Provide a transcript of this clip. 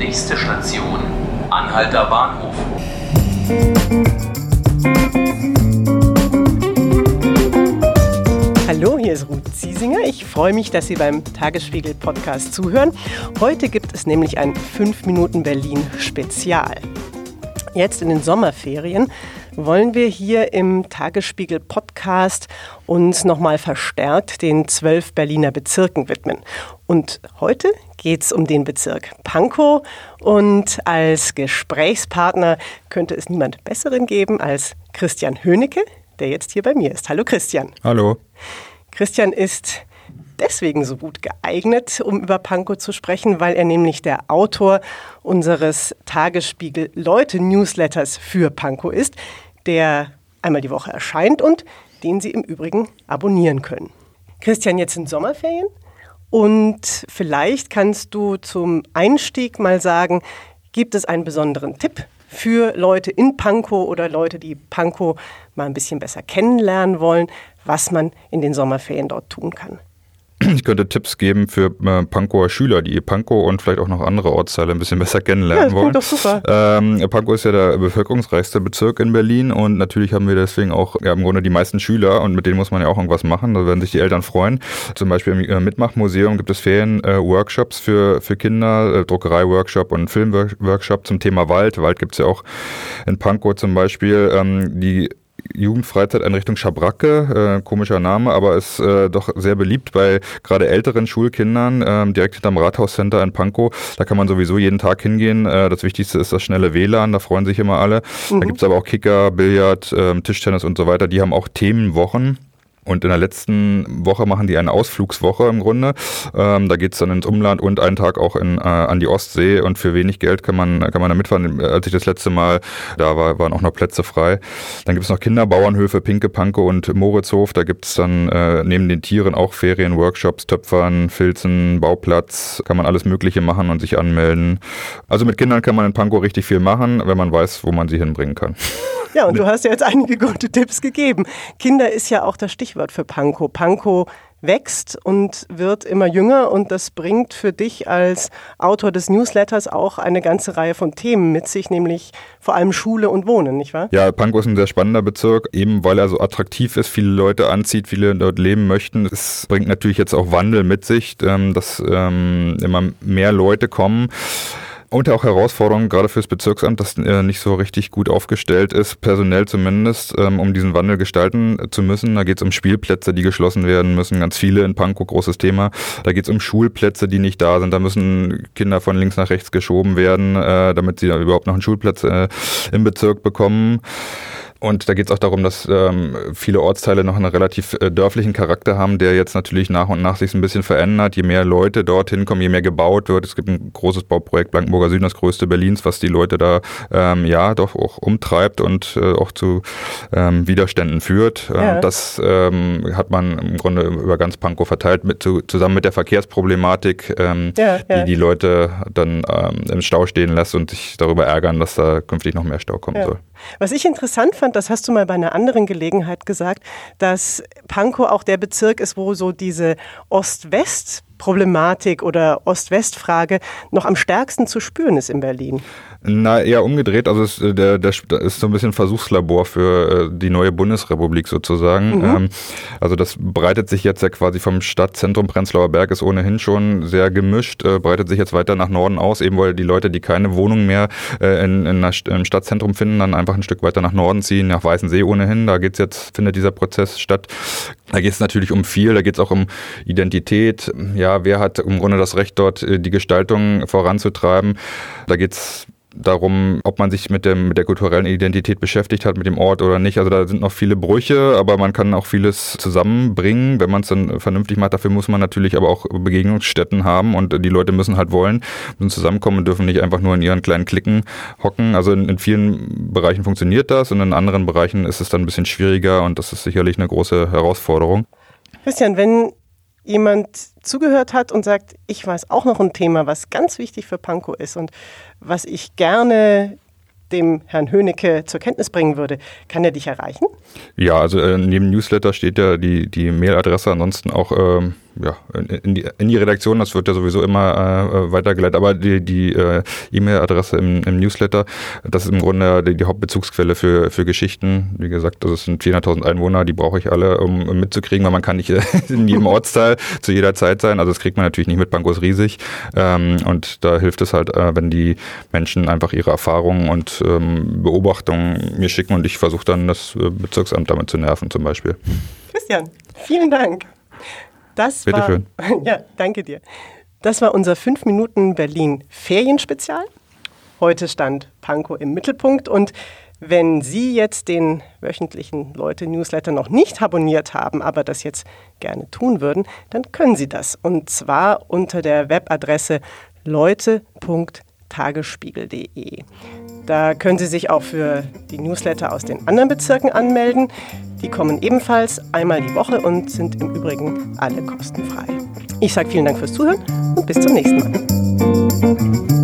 Nächste Station, Anhalter Bahnhof. Hallo, hier ist Ruth Ziesinger. Ich freue mich, dass Sie beim Tagesspiegel Podcast zuhören. Heute gibt es nämlich ein 5 Minuten Berlin Spezial. Jetzt in den Sommerferien wollen wir hier im Tagesspiegel Podcast uns nochmal verstärkt den zwölf Berliner Bezirken widmen. Und heute geht es um den Bezirk Pankow und als Gesprächspartner könnte es niemand Besseren geben als Christian Höhnecke, der jetzt hier bei mir ist. Hallo Christian. Hallo. Christian ist deswegen so gut geeignet, um über Pankow zu sprechen, weil er nämlich der Autor unseres Tagesspiegel Leute Newsletters für Pankow ist, der einmal die Woche erscheint und den Sie im Übrigen abonnieren können. Christian, jetzt sind Sommerferien und vielleicht kannst du zum Einstieg mal sagen, gibt es einen besonderen Tipp für Leute in Pankow oder Leute, die Pankow mal ein bisschen besser kennenlernen wollen, was man in den Sommerferien dort tun kann? Ich könnte Tipps geben für äh, Pankower Schüler, die Pankow und vielleicht auch noch andere Ortsteile ein bisschen besser kennenlernen ja, wollen. Doch super. Ähm, Pankow ist ja der bevölkerungsreichste Bezirk in Berlin und natürlich haben wir deswegen auch ja, im Grunde die meisten Schüler und mit denen muss man ja auch irgendwas machen. Da werden sich die Eltern freuen. Zum Beispiel im äh, Mitmachmuseum gibt es Ferien-Workshops äh, für, für Kinder, äh, Druckerei-Workshop und Film-Workshop zum Thema Wald. Wald gibt es ja auch in Pankow zum Beispiel. Ähm, die Jugendfreizeiteinrichtung Schabracke, äh, komischer Name, aber ist äh, doch sehr beliebt bei gerade älteren Schulkindern, äh, direkt hinterm Rathauscenter in Pankow. Da kann man sowieso jeden Tag hingehen. Äh, das Wichtigste ist das schnelle WLAN, da freuen sich immer alle. Mhm. Da gibt's aber auch Kicker, Billard, äh, Tischtennis und so weiter. Die haben auch Themenwochen. Und in der letzten Woche machen die eine Ausflugswoche im Grunde. Ähm, da geht's dann ins Umland und einen Tag auch in, äh, an die Ostsee. Und für wenig Geld kann man, kann man da mitfahren. Als ich das letzte Mal da war, waren auch noch Plätze frei. Dann gibt's noch Kinderbauernhöfe, Pinke, Panke und Moritzhof. Da gibt's dann äh, neben den Tieren auch Ferien, Workshops, Töpfern, Filzen, Bauplatz. Kann man alles Mögliche machen und sich anmelden. Also mit Kindern kann man in Pankow richtig viel machen, wenn man weiß, wo man sie hinbringen kann. Ja, und du hast ja jetzt einige gute Tipps gegeben. Kinder ist ja auch das Stichwort für Panko. Panko wächst und wird immer jünger und das bringt für dich als Autor des Newsletters auch eine ganze Reihe von Themen mit sich, nämlich vor allem Schule und Wohnen, nicht wahr? Ja, Pankow ist ein sehr spannender Bezirk, eben weil er so attraktiv ist, viele Leute anzieht, viele dort leben möchten. Es bringt natürlich jetzt auch Wandel mit sich, ähm, dass ähm, immer mehr Leute kommen. Und auch Herausforderungen, gerade fürs Bezirksamt, das äh, nicht so richtig gut aufgestellt ist, personell zumindest, ähm, um diesen Wandel gestalten zu müssen. Da geht es um Spielplätze, die geschlossen werden müssen, ganz viele in Pankow, großes Thema. Da geht es um Schulplätze, die nicht da sind. Da müssen Kinder von links nach rechts geschoben werden, äh, damit sie überhaupt noch einen Schulplatz äh, im Bezirk bekommen. Und da geht es auch darum, dass ähm, viele Ortsteile noch einen relativ äh, dörflichen Charakter haben, der jetzt natürlich nach und nach sich ein bisschen verändert. Je mehr Leute dorthin kommen, je mehr gebaut wird. Es gibt ein großes Bauprojekt Blankenburger Süden, das größte Berlins, was die Leute da ähm, ja doch auch umtreibt und äh, auch zu ähm, Widerständen führt. Äh, ja. Das ähm, hat man im Grunde über ganz Pankow verteilt, mit, zu, zusammen mit der Verkehrsproblematik, ähm, ja, ja. die die Leute dann ähm, im Stau stehen lässt und sich darüber ärgern, dass da künftig noch mehr Stau kommen soll. Was ich interessant fand, das hast du mal bei einer anderen Gelegenheit gesagt, dass Pankow auch der Bezirk ist, wo so diese Ost-West- Problematik oder Ost-West-Frage noch am stärksten zu spüren ist in Berlin? Na, eher umgedreht. Also es, äh, der, der ist so ein bisschen Versuchslabor für äh, die neue Bundesrepublik sozusagen. Mhm. Ähm, also das breitet sich jetzt ja quasi vom Stadtzentrum Prenzlauer Berg ist ohnehin schon sehr gemischt, äh, breitet sich jetzt weiter nach Norden aus, eben weil die Leute, die keine Wohnung mehr in, in im Stadtzentrum finden, dann einfach ein Stück weiter nach Norden ziehen, nach Weißensee ohnehin. Da geht's jetzt, findet dieser Prozess statt. Da geht es natürlich um viel, da geht es auch um Identität. Ja, wer hat im Grunde das Recht, dort die Gestaltung voranzutreiben? Da geht es darum, ob man sich mit, dem, mit der kulturellen Identität beschäftigt hat, mit dem Ort oder nicht. Also da sind noch viele Brüche, aber man kann auch vieles zusammenbringen, wenn man es dann vernünftig macht. Dafür muss man natürlich aber auch Begegnungsstätten haben und die Leute müssen halt wollen, müssen zusammenkommen und dürfen nicht einfach nur in ihren kleinen Klicken hocken. Also in, in vielen Bereichen funktioniert das und in anderen Bereichen ist es dann ein bisschen schwieriger und das ist sicherlich eine große Herausforderung. Christian, wenn jemand zugehört hat und sagt, ich weiß auch noch ein Thema, was ganz wichtig für Pankow ist und was ich gerne dem Herrn Höhnecke zur Kenntnis bringen würde, kann er dich erreichen? Ja, also äh, neben Newsletter steht ja die, die Mailadresse, ansonsten auch ähm, ja, in, die, in die Redaktion, das wird ja sowieso immer äh, weitergeleitet, aber die, die äh, E-Mail-Adresse im, im, Newsletter, das ist im Grunde die, die, Hauptbezugsquelle für, für Geschichten. Wie gesagt, das sind 400.000 Einwohner, die brauche ich alle, um, um mitzukriegen, weil man kann nicht in jedem Ortsteil zu jeder Zeit sein. Also das kriegt man natürlich nicht mit, Banco ist riesig. Ähm, und da hilft es halt, äh, wenn die Menschen einfach ihre Erfahrungen und ähm, Beobachtungen mir schicken und ich versuche dann das äh, Bezirksamt damit zu nerven zum Beispiel. Christian, vielen Dank. Das Bitte war, schön. Ja, danke dir. Das war unser 5 Minuten Berlin Ferienspezial. Heute stand Pankow im Mittelpunkt und wenn Sie jetzt den wöchentlichen Leute-Newsletter noch nicht abonniert haben, aber das jetzt gerne tun würden, dann können Sie das. Und zwar unter der Webadresse leute.tagesspiegel.de. Da können Sie sich auch für die Newsletter aus den anderen Bezirken anmelden. Die kommen ebenfalls einmal die Woche und sind im Übrigen alle kostenfrei. Ich sage vielen Dank fürs Zuhören und bis zum nächsten Mal.